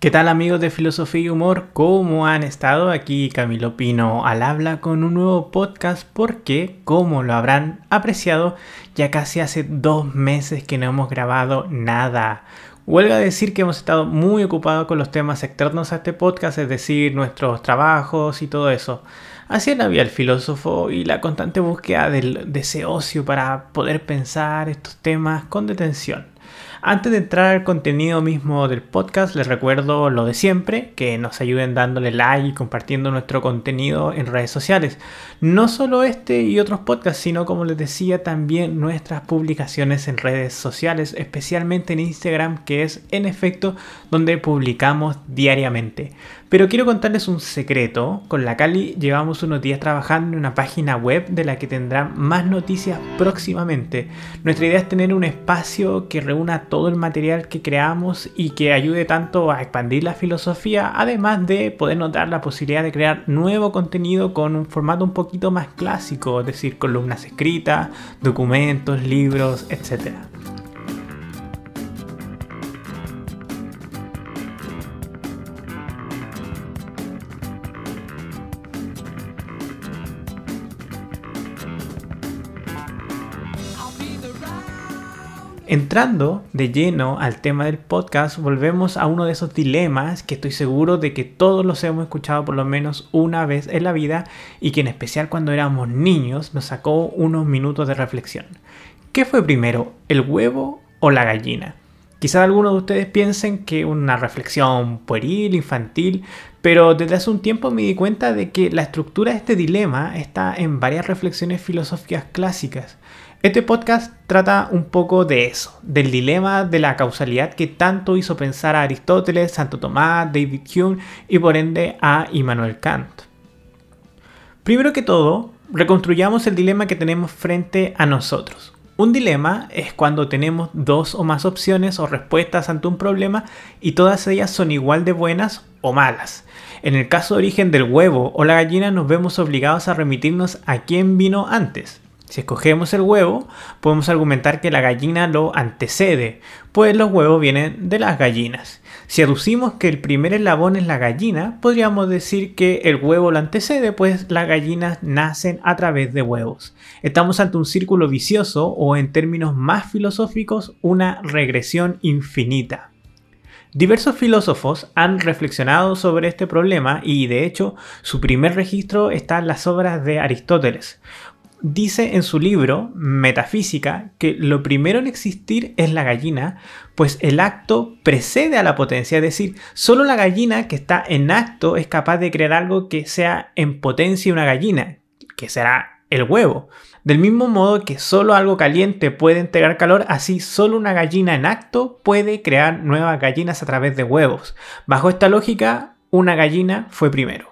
¿Qué tal amigos de Filosofía y Humor? ¿Cómo han estado? Aquí Camilo Pino al habla con un nuevo podcast porque, como lo habrán apreciado, ya casi hace dos meses que no hemos grabado nada. Huelga decir que hemos estado muy ocupados con los temas externos a este podcast, es decir, nuestros trabajos y todo eso. Así la vida del filósofo y la constante búsqueda del, de ese ocio para poder pensar estos temas con detención. Antes de entrar al contenido mismo del podcast, les recuerdo lo de siempre, que nos ayuden dándole like y compartiendo nuestro contenido en redes sociales. No solo este y otros podcasts, sino como les decía, también nuestras publicaciones en redes sociales, especialmente en Instagram, que es en efecto donde publicamos diariamente. Pero quiero contarles un secreto. Con la Cali llevamos unos días trabajando en una página web de la que tendrán más noticias próximamente. Nuestra idea es tener un espacio que reúna todo el material que creamos y que ayude tanto a expandir la filosofía, además de podernos dar la posibilidad de crear nuevo contenido con un formato un poquito más clásico, es decir, columnas escritas, documentos, libros, etc. Entrando de lleno al tema del podcast, volvemos a uno de esos dilemas que estoy seguro de que todos los hemos escuchado por lo menos una vez en la vida y que en especial cuando éramos niños nos sacó unos minutos de reflexión. ¿Qué fue primero, el huevo o la gallina? Quizás algunos de ustedes piensen que una reflexión pueril, infantil, pero desde hace un tiempo me di cuenta de que la estructura de este dilema está en varias reflexiones filosóficas clásicas. Este podcast trata un poco de eso, del dilema de la causalidad que tanto hizo pensar a Aristóteles, Santo Tomás, David Hume y por ende a Immanuel Kant. Primero que todo, reconstruyamos el dilema que tenemos frente a nosotros. Un dilema es cuando tenemos dos o más opciones o respuestas ante un problema y todas ellas son igual de buenas o malas. En el caso de origen del huevo o la gallina nos vemos obligados a remitirnos a quién vino antes, si escogemos el huevo, podemos argumentar que la gallina lo antecede, pues los huevos vienen de las gallinas. Si aducimos que el primer eslabón es la gallina, podríamos decir que el huevo lo antecede, pues las gallinas nacen a través de huevos. Estamos ante un círculo vicioso o en términos más filosóficos, una regresión infinita. Diversos filósofos han reflexionado sobre este problema y de hecho su primer registro está en las obras de Aristóteles dice en su libro Metafísica que lo primero en existir es la gallina, pues el acto precede a la potencia, es decir, solo la gallina que está en acto es capaz de crear algo que sea en potencia una gallina, que será el huevo. Del mismo modo que solo algo caliente puede entregar calor, así solo una gallina en acto puede crear nuevas gallinas a través de huevos. Bajo esta lógica, una gallina fue primero.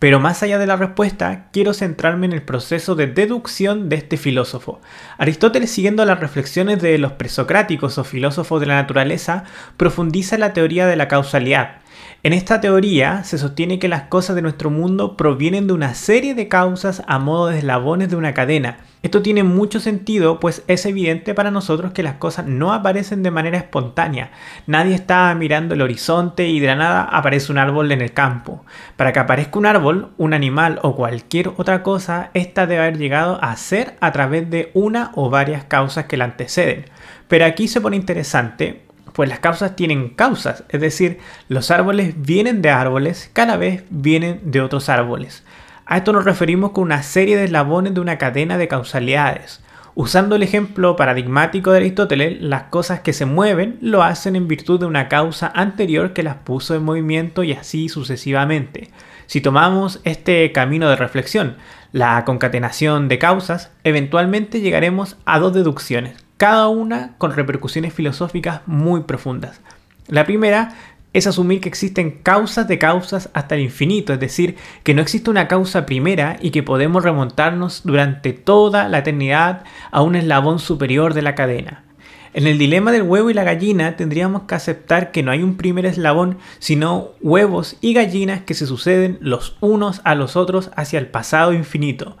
Pero más allá de la respuesta, quiero centrarme en el proceso de deducción de este filósofo. Aristóteles, siguiendo las reflexiones de los presocráticos o filósofos de la naturaleza, profundiza la teoría de la causalidad, en esta teoría se sostiene que las cosas de nuestro mundo provienen de una serie de causas a modo de eslabones de una cadena. Esto tiene mucho sentido, pues es evidente para nosotros que las cosas no aparecen de manera espontánea. Nadie está mirando el horizonte y de la nada aparece un árbol en el campo. Para que aparezca un árbol, un animal o cualquier otra cosa, esta debe haber llegado a ser a través de una o varias causas que la anteceden. Pero aquí se pone interesante pues las causas tienen causas, es decir, los árboles vienen de árboles, cada vez vienen de otros árboles. A esto nos referimos con una serie de eslabones de una cadena de causalidades. Usando el ejemplo paradigmático de Aristóteles, las cosas que se mueven lo hacen en virtud de una causa anterior que las puso en movimiento y así sucesivamente. Si tomamos este camino de reflexión, la concatenación de causas, eventualmente llegaremos a dos deducciones cada una con repercusiones filosóficas muy profundas. La primera es asumir que existen causas de causas hasta el infinito, es decir, que no existe una causa primera y que podemos remontarnos durante toda la eternidad a un eslabón superior de la cadena. En el dilema del huevo y la gallina tendríamos que aceptar que no hay un primer eslabón, sino huevos y gallinas que se suceden los unos a los otros hacia el pasado infinito.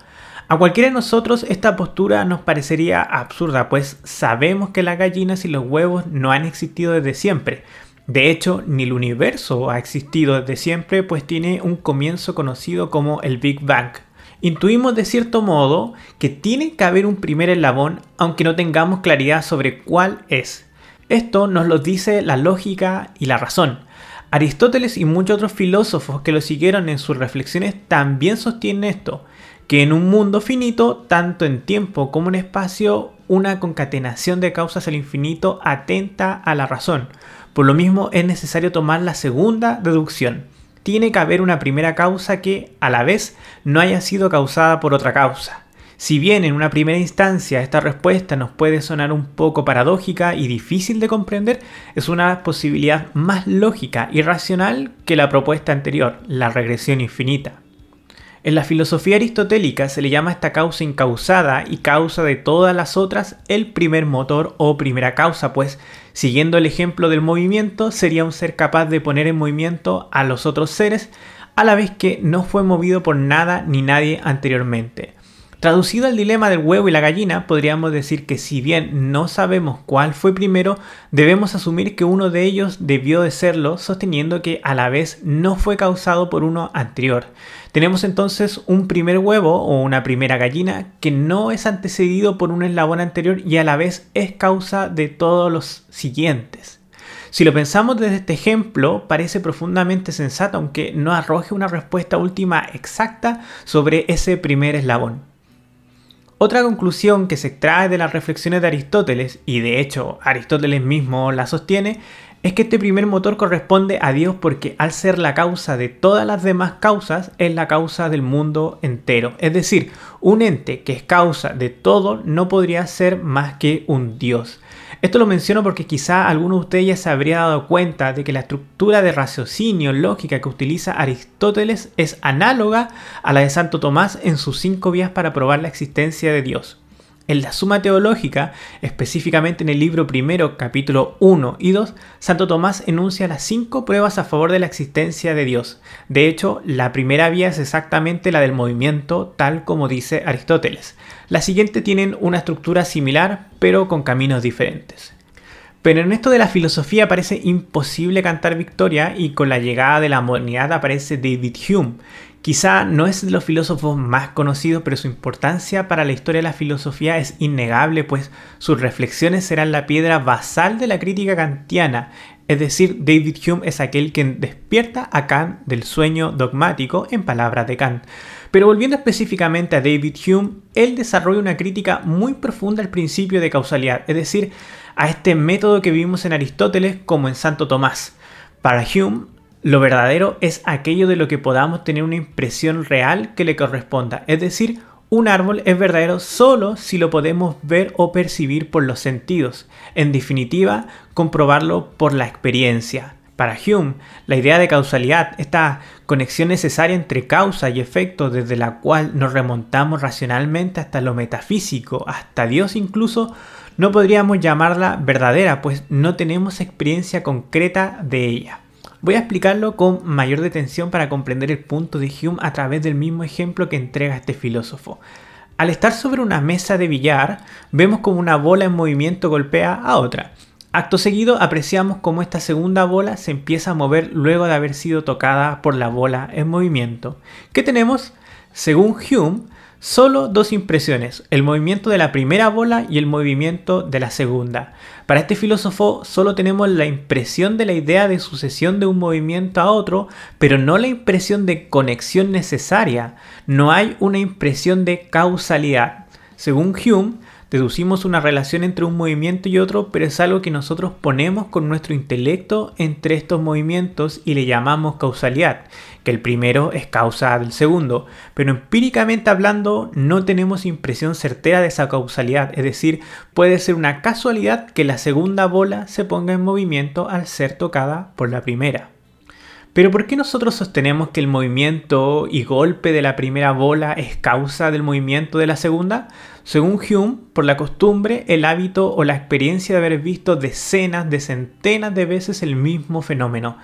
A cualquiera de nosotros esta postura nos parecería absurda, pues sabemos que las gallinas y los huevos no han existido desde siempre. De hecho, ni el universo ha existido desde siempre, pues tiene un comienzo conocido como el Big Bang. Intuimos de cierto modo que tiene que haber un primer eslabón, aunque no tengamos claridad sobre cuál es. Esto nos lo dice la lógica y la razón. Aristóteles y muchos otros filósofos que lo siguieron en sus reflexiones también sostienen esto, que en un mundo finito, tanto en tiempo como en espacio, una concatenación de causas al infinito atenta a la razón. Por lo mismo es necesario tomar la segunda deducción tiene que haber una primera causa que, a la vez, no haya sido causada por otra causa. Si bien en una primera instancia esta respuesta nos puede sonar un poco paradójica y difícil de comprender, es una posibilidad más lógica y racional que la propuesta anterior, la regresión infinita. En la filosofía aristotélica se le llama esta causa incausada y causa de todas las otras el primer motor o primera causa, pues siguiendo el ejemplo del movimiento sería un ser capaz de poner en movimiento a los otros seres a la vez que no fue movido por nada ni nadie anteriormente. Traducido al dilema del huevo y la gallina, podríamos decir que si bien no sabemos cuál fue primero, debemos asumir que uno de ellos debió de serlo, sosteniendo que a la vez no fue causado por uno anterior. Tenemos entonces un primer huevo o una primera gallina que no es antecedido por un eslabón anterior y a la vez es causa de todos los siguientes. Si lo pensamos desde este ejemplo, parece profundamente sensato, aunque no arroje una respuesta última exacta sobre ese primer eslabón. Otra conclusión que se extrae de las reflexiones de Aristóteles, y de hecho Aristóteles mismo la sostiene, es que este primer motor corresponde a Dios porque al ser la causa de todas las demás causas, es la causa del mundo entero. Es decir, un ente que es causa de todo no podría ser más que un Dios. Esto lo menciono porque quizá alguno de ustedes ya se habría dado cuenta de que la estructura de raciocinio lógica que utiliza Aristóteles es análoga a la de Santo Tomás en sus cinco vías para probar la existencia de Dios. En la Suma Teológica, específicamente en el libro primero, capítulo 1 y 2, Santo Tomás enuncia las cinco pruebas a favor de la existencia de Dios. De hecho, la primera vía es exactamente la del movimiento, tal como dice Aristóteles. La siguiente tienen una estructura similar, pero con caminos diferentes. Pero en esto de la filosofía parece imposible cantar victoria y con la llegada de la modernidad aparece David Hume, Quizá no es de los filósofos más conocidos, pero su importancia para la historia de la filosofía es innegable, pues sus reflexiones serán la piedra basal de la crítica kantiana. Es decir, David Hume es aquel quien despierta a Kant del sueño dogmático, en palabras de Kant. Pero volviendo específicamente a David Hume, él desarrolla una crítica muy profunda al principio de causalidad, es decir, a este método que vimos en Aristóteles como en Santo Tomás. Para Hume, lo verdadero es aquello de lo que podamos tener una impresión real que le corresponda. Es decir, un árbol es verdadero solo si lo podemos ver o percibir por los sentidos. En definitiva, comprobarlo por la experiencia. Para Hume, la idea de causalidad, esta conexión necesaria entre causa y efecto desde la cual nos remontamos racionalmente hasta lo metafísico, hasta Dios incluso, no podríamos llamarla verdadera, pues no tenemos experiencia concreta de ella. Voy a explicarlo con mayor detención para comprender el punto de Hume a través del mismo ejemplo que entrega este filósofo. Al estar sobre una mesa de billar, vemos como una bola en movimiento golpea a otra. Acto seguido apreciamos cómo esta segunda bola se empieza a mover luego de haber sido tocada por la bola en movimiento. ¿Qué tenemos? Según Hume, Solo dos impresiones, el movimiento de la primera bola y el movimiento de la segunda. Para este filósofo solo tenemos la impresión de la idea de sucesión de un movimiento a otro, pero no la impresión de conexión necesaria. No hay una impresión de causalidad. Según Hume, deducimos una relación entre un movimiento y otro, pero es algo que nosotros ponemos con nuestro intelecto entre estos movimientos y le llamamos causalidad, que el primero es causa del segundo, pero empíricamente hablando no tenemos impresión certera de esa causalidad, es decir, puede ser una casualidad que la segunda bola se ponga en movimiento al ser tocada por la primera. Pero ¿por qué nosotros sostenemos que el movimiento y golpe de la primera bola es causa del movimiento de la segunda? Según Hume, por la costumbre, el hábito o la experiencia de haber visto decenas de centenas de veces el mismo fenómeno.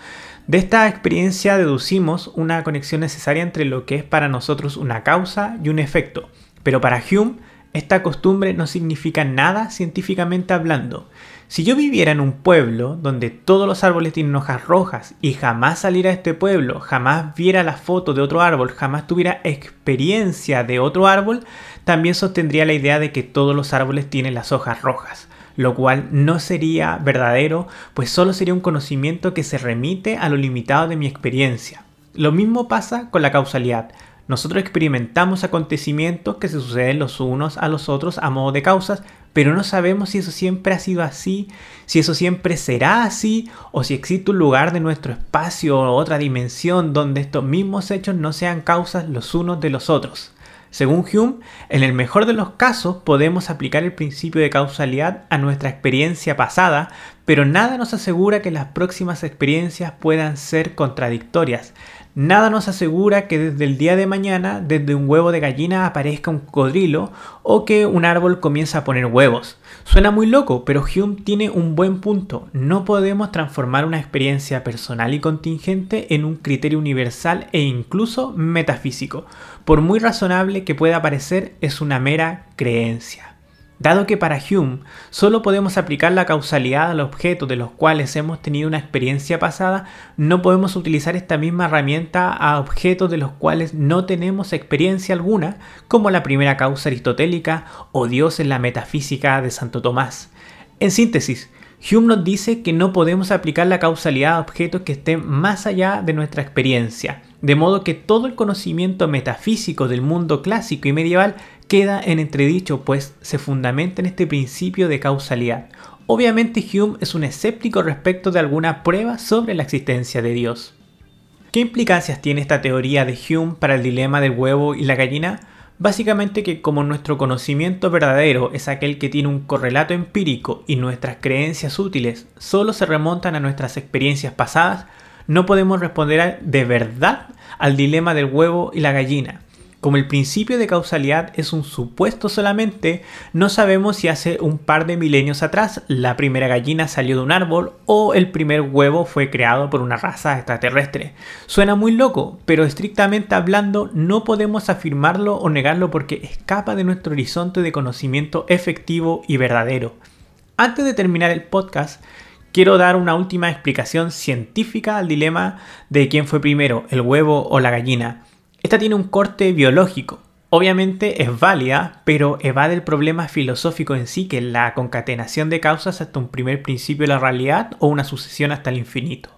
De esta experiencia deducimos una conexión necesaria entre lo que es para nosotros una causa y un efecto. Pero para Hume, esta costumbre no significa nada científicamente hablando. Si yo viviera en un pueblo donde todos los árboles tienen hojas rojas y jamás saliera a este pueblo, jamás viera la foto de otro árbol, jamás tuviera experiencia de otro árbol, también sostendría la idea de que todos los árboles tienen las hojas rojas, lo cual no sería verdadero, pues solo sería un conocimiento que se remite a lo limitado de mi experiencia. Lo mismo pasa con la causalidad. Nosotros experimentamos acontecimientos que se suceden los unos a los otros a modo de causas, pero no sabemos si eso siempre ha sido así, si eso siempre será así, o si existe un lugar de nuestro espacio o otra dimensión donde estos mismos hechos no sean causas los unos de los otros. Según Hume, en el mejor de los casos podemos aplicar el principio de causalidad a nuestra experiencia pasada, pero nada nos asegura que las próximas experiencias puedan ser contradictorias. Nada nos asegura que desde el día de mañana, desde un huevo de gallina aparezca un cocodrilo o que un árbol comience a poner huevos. Suena muy loco, pero Hume tiene un buen punto. No podemos transformar una experiencia personal y contingente en un criterio universal e incluso metafísico. Por muy razonable que pueda parecer, es una mera creencia. Dado que para Hume solo podemos aplicar la causalidad a los objetos de los cuales hemos tenido una experiencia pasada, no podemos utilizar esta misma herramienta a objetos de los cuales no tenemos experiencia alguna, como la primera causa aristotélica o Dios en la metafísica de Santo Tomás. En síntesis, Hume nos dice que no podemos aplicar la causalidad a objetos que estén más allá de nuestra experiencia, de modo que todo el conocimiento metafísico del mundo clásico y medieval queda en entredicho, pues se fundamenta en este principio de causalidad. Obviamente Hume es un escéptico respecto de alguna prueba sobre la existencia de Dios. ¿Qué implicancias tiene esta teoría de Hume para el dilema del huevo y la gallina? Básicamente que como nuestro conocimiento verdadero es aquel que tiene un correlato empírico y nuestras creencias útiles solo se remontan a nuestras experiencias pasadas, no podemos responder de verdad al dilema del huevo y la gallina, como el principio de causalidad es un supuesto solamente, no sabemos si hace un par de milenios atrás la primera gallina salió de un árbol o el primer huevo fue creado por una raza extraterrestre. Suena muy loco, pero estrictamente hablando no podemos afirmarlo o negarlo porque escapa de nuestro horizonte de conocimiento efectivo y verdadero. Antes de terminar el podcast, quiero dar una última explicación científica al dilema de quién fue primero, el huevo o la gallina. Esta tiene un corte biológico. Obviamente es válida, pero evade el problema filosófico en sí, que es la concatenación de causas hasta un primer principio de la realidad o una sucesión hasta el infinito.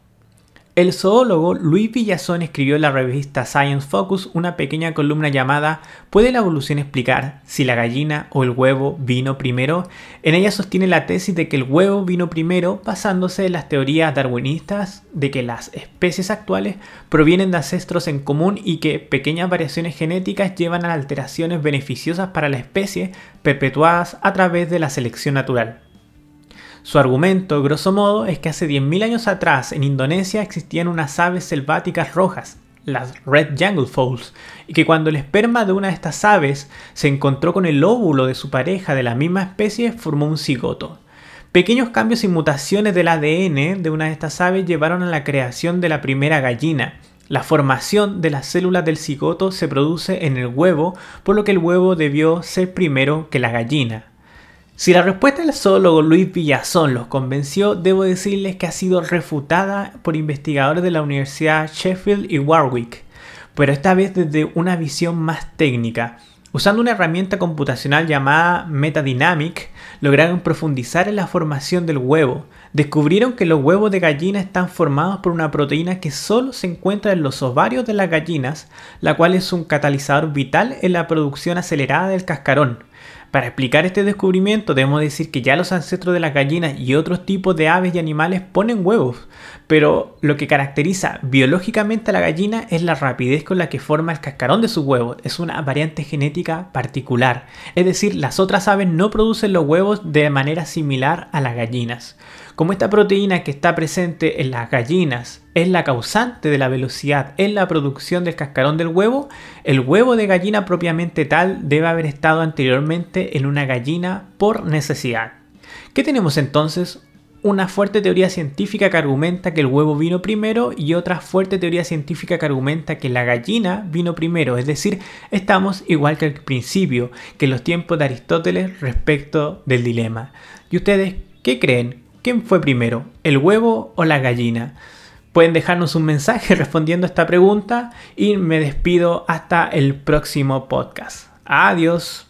El zoólogo Luis Villazón escribió en la revista Science Focus una pequeña columna llamada ¿Puede la evolución explicar si la gallina o el huevo vino primero? En ella sostiene la tesis de que el huevo vino primero basándose en las teorías darwinistas de que las especies actuales provienen de ancestros en común y que pequeñas variaciones genéticas llevan a alteraciones beneficiosas para la especie perpetuadas a través de la selección natural. Su argumento, grosso modo, es que hace 10.000 años atrás en Indonesia existían unas aves selváticas rojas, las Red Jungle Fowls, y que cuando el esperma de una de estas aves se encontró con el óvulo de su pareja de la misma especie, formó un cigoto. Pequeños cambios y mutaciones del ADN de una de estas aves llevaron a la creación de la primera gallina. La formación de las células del cigoto se produce en el huevo, por lo que el huevo debió ser primero que la gallina. Si la respuesta del zoólogo Luis Villazón los convenció, debo decirles que ha sido refutada por investigadores de la Universidad Sheffield y Warwick, pero esta vez desde una visión más técnica. Usando una herramienta computacional llamada Metadynamic, lograron profundizar en la formación del huevo. Descubrieron que los huevos de gallina están formados por una proteína que solo se encuentra en los ovarios de las gallinas, la cual es un catalizador vital en la producción acelerada del cascarón. Para explicar este descubrimiento debemos decir que ya los ancestros de las gallinas y otros tipos de aves y animales ponen huevos, pero lo que caracteriza biológicamente a la gallina es la rapidez con la que forma el cascarón de sus huevos, es una variante genética particular, es decir, las otras aves no producen los huevos de manera similar a las gallinas. Como esta proteína que está presente en las gallinas es la causante de la velocidad en la producción del cascarón del huevo, el huevo de gallina propiamente tal debe haber estado anteriormente en una gallina por necesidad. ¿Qué tenemos entonces? una fuerte teoría científica que argumenta que el huevo vino primero y otra fuerte teoría científica que argumenta que la gallina vino primero. Es decir, estamos igual que al principio, que en los tiempos de Aristóteles respecto del dilema. ¿Y ustedes qué creen? ¿Quién fue primero, el huevo o la gallina? Pueden dejarnos un mensaje respondiendo a esta pregunta y me despido hasta el próximo podcast. Adiós.